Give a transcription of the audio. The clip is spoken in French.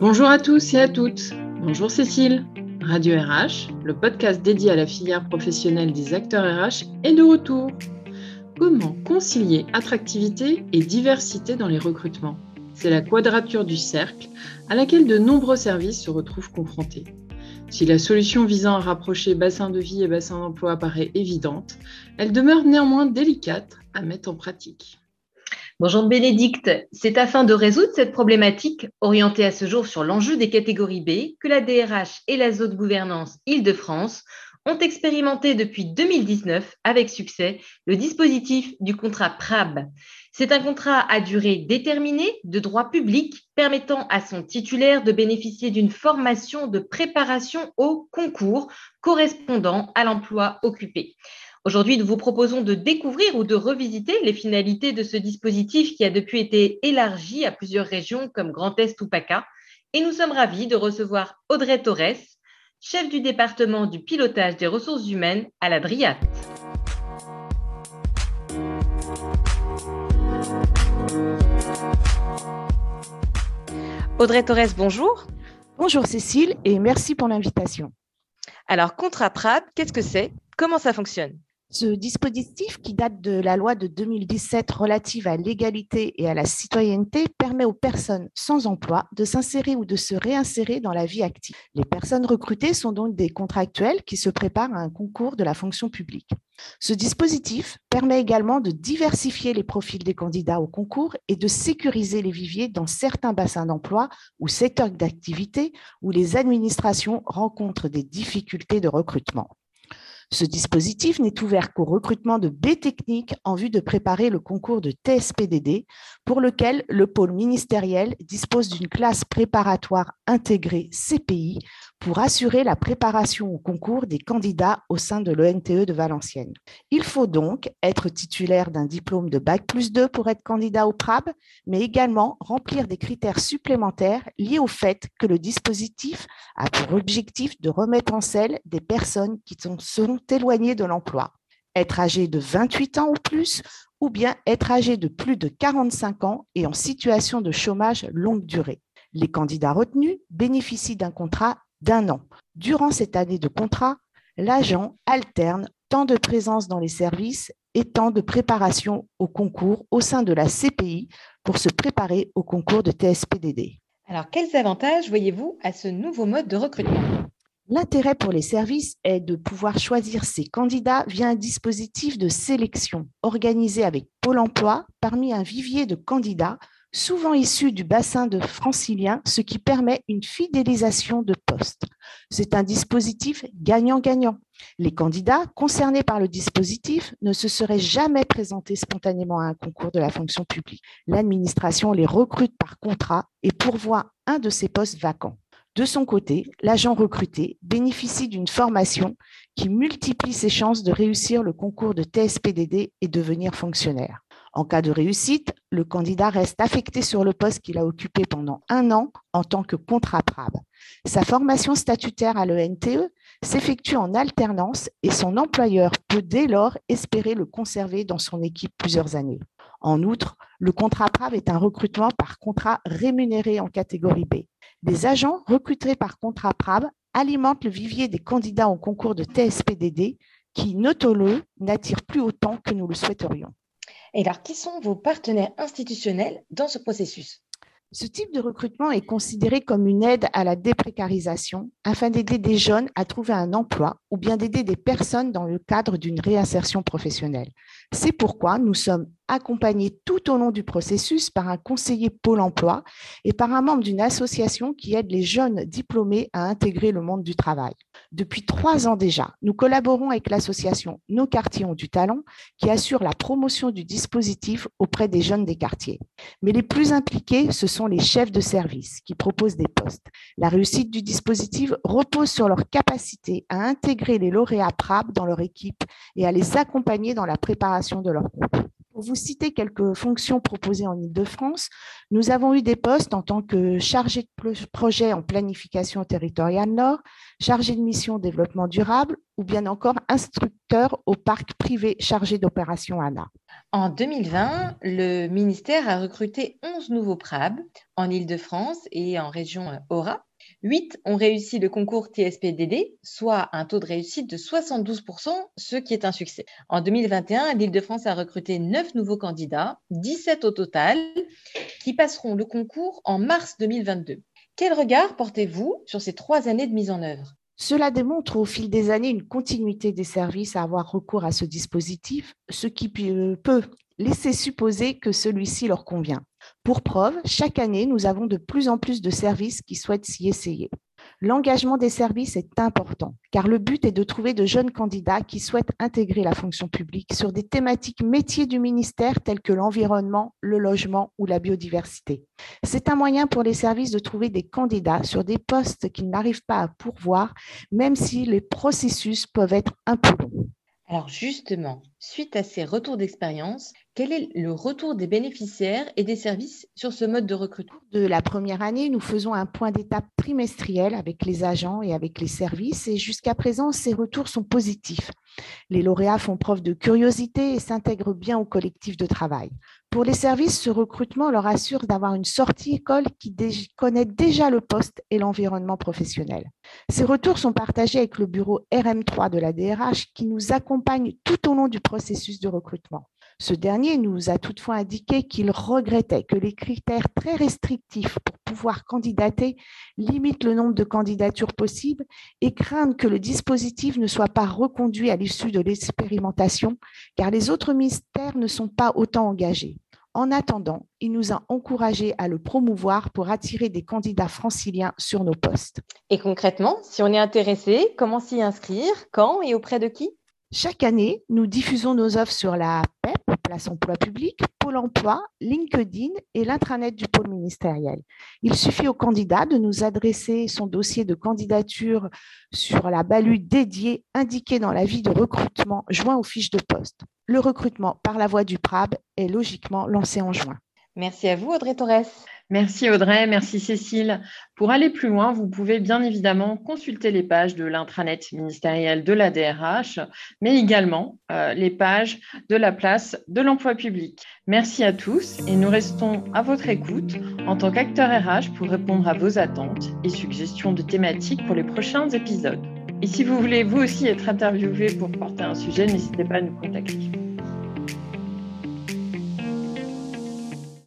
Bonjour à tous et à toutes. Bonjour Cécile. Radio RH, le podcast dédié à la filière professionnelle des acteurs RH, est de retour. Comment concilier attractivité et diversité dans les recrutements? C'est la quadrature du cercle à laquelle de nombreux services se retrouvent confrontés. Si la solution visant à rapprocher bassin de vie et bassin d'emploi paraît évidente, elle demeure néanmoins délicate à mettre en pratique. Bonjour Bénédicte, c'est afin de résoudre cette problématique orientée à ce jour sur l'enjeu des catégories B que la DRH et la zone gouvernance Île-de-France ont expérimenté depuis 2019 avec succès le dispositif du contrat PRAB. C'est un contrat à durée déterminée de droit public permettant à son titulaire de bénéficier d'une formation de préparation au concours correspondant à l'emploi occupé. Aujourd'hui, nous vous proposons de découvrir ou de revisiter les finalités de ce dispositif qui a depuis été élargi à plusieurs régions comme Grand Est ou PACA. Et nous sommes ravis de recevoir Audrey Torres, chef du département du pilotage des ressources humaines à la DRIAT. Audrey Torres, bonjour. Bonjour Cécile et merci pour l'invitation. Alors, Contrat PRAD, qu'est-ce que c'est? Comment ça fonctionne? Ce dispositif, qui date de la loi de 2017 relative à l'égalité et à la citoyenneté, permet aux personnes sans emploi de s'insérer ou de se réinsérer dans la vie active. Les personnes recrutées sont donc des contractuels qui se préparent à un concours de la fonction publique. Ce dispositif permet également de diversifier les profils des candidats au concours et de sécuriser les viviers dans certains bassins d'emploi ou secteurs d'activité où les administrations rencontrent des difficultés de recrutement. Ce dispositif n'est ouvert qu'au recrutement de B techniques en vue de préparer le concours de TSPDD, pour lequel le pôle ministériel dispose d'une classe préparatoire intégrée CPI pour assurer la préparation au concours des candidats au sein de l'ENTE de Valenciennes. Il faut donc être titulaire d'un diplôme de Bac plus 2 pour être candidat au PRAB, mais également remplir des critères supplémentaires liés au fait que le dispositif a pour objectif de remettre en selle des personnes qui seront éloignées de l'emploi. Être âgé de 28 ans ou plus ou bien être âgé de plus de 45 ans et en situation de chômage longue durée. Les candidats retenus bénéficient d'un contrat d'un an. Durant cette année de contrat, l'agent alterne temps de présence dans les services et temps de préparation au concours au sein de la CPI pour se préparer au concours de TSPDD. Alors, quels avantages voyez-vous à ce nouveau mode de recrutement? L'intérêt pour les services est de pouvoir choisir ses candidats via un dispositif de sélection organisé avec Pôle Emploi parmi un vivier de candidats souvent issus du bassin de francilien, ce qui permet une fidélisation de postes. C'est un dispositif gagnant-gagnant. Les candidats concernés par le dispositif ne se seraient jamais présentés spontanément à un concours de la fonction publique. L'administration les recrute par contrat et pourvoit un de ces postes vacants. De son côté, l'agent recruté bénéficie d'une formation qui multiplie ses chances de réussir le concours de TSPDD et devenir fonctionnaire. En cas de réussite, le candidat reste affecté sur le poste qu'il a occupé pendant un an en tant que contrat PRAB. Sa formation statutaire à l'ENTE s'effectue en alternance et son employeur peut dès lors espérer le conserver dans son équipe plusieurs années. En outre, le contrat PRAB est un recrutement par contrat rémunéré en catégorie B. Les agents recrutés par contrat PRAB alimentent le vivier des candidats au concours de TSPDD qui, notons-le, n'attirent plus autant que nous le souhaiterions. Et alors, qui sont vos partenaires institutionnels dans ce processus? Ce type de recrutement est considéré comme une aide à la déprécarisation afin d'aider des jeunes à trouver un emploi ou bien d'aider des personnes dans le cadre d'une réinsertion professionnelle. C'est pourquoi nous sommes accompagnés tout au long du processus par un conseiller Pôle emploi et par un membre d'une association qui aide les jeunes diplômés à intégrer le monde du travail. Depuis trois ans déjà, nous collaborons avec l'association Nos quartiers ont du talent qui assure la promotion du dispositif auprès des jeunes des quartiers. Mais les plus impliqués, ce sont les chefs de service qui proposent des postes. La réussite du dispositif repose sur leur capacité à intégrer les lauréats PRAB dans leur équipe et à les accompagner dans la préparation de leur concours. Pour vous citer quelques fonctions proposées en Ile-de-France, nous avons eu des postes en tant que chargé de projet en planification territoriale Nord, chargé de mission développement durable ou bien encore instructeur au parc privé chargé d'opération ANA. En 2020, le ministère a recruté 11 nouveaux PRAB en Ile-de-France et en région Aura 8 ont réussi le concours TSPDD, soit un taux de réussite de 72%, ce qui est un succès. En 2021, l'Île-de-France a recruté 9 nouveaux candidats, 17 au total, qui passeront le concours en mars 2022. Quel regard portez-vous sur ces trois années de mise en œuvre? Cela démontre au fil des années une continuité des services à avoir recours à ce dispositif, ce qui peut laisser supposer que celui-ci leur convient. Pour preuve, chaque année, nous avons de plus en plus de services qui souhaitent s'y essayer. L'engagement des services est important, car le but est de trouver de jeunes candidats qui souhaitent intégrer la fonction publique sur des thématiques métiers du ministère telles que l'environnement, le logement ou la biodiversité. C'est un moyen pour les services de trouver des candidats sur des postes qu'ils n'arrivent pas à pourvoir, même si les processus peuvent être un peu longs. Alors justement, suite à ces retours d'expérience, quel est le retour des bénéficiaires et des services sur ce mode de recrutement? De la première année, nous faisons un point d'étape trimestriel avec les agents et avec les services et jusqu'à présent, ces retours sont positifs. Les lauréats font preuve de curiosité et s'intègrent bien au collectif de travail. Pour les services, ce recrutement leur assure d'avoir une sortie école qui connaît déjà le poste et l'environnement professionnel. Ces retours sont partagés avec le bureau RM3 de la DRH qui nous accompagne tout au long du processus de recrutement. Ce dernier nous a toutefois indiqué qu'il regrettait que les critères très restrictifs pour pouvoir candidater limitent le nombre de candidatures possibles et craindre que le dispositif ne soit pas reconduit à l'issue de l'expérimentation, car les autres ministères ne sont pas autant engagés. En attendant, il nous a encouragés à le promouvoir pour attirer des candidats franciliens sur nos postes. Et concrètement, si on est intéressé, comment s'y inscrire Quand et auprès de qui? Chaque année, nous diffusons nos offres sur la PEP, Place Emploi Public, Pôle Emploi, LinkedIn et l'intranet du pôle ministériel. Il suffit au candidat de nous adresser son dossier de candidature sur la balue dédiée indiquée dans l'avis de recrutement joint aux fiches de poste. Le recrutement par la voie du PRAB est logiquement lancé en juin. Merci à vous, Audrey Torres. Merci Audrey, merci Cécile. Pour aller plus loin, vous pouvez bien évidemment consulter les pages de l'intranet ministériel de la DRH, mais également euh, les pages de la place de l'emploi public. Merci à tous et nous restons à votre écoute en tant qu'acteur RH pour répondre à vos attentes et suggestions de thématiques pour les prochains épisodes. Et si vous voulez vous aussi être interviewé pour porter un sujet, n'hésitez pas à nous contacter.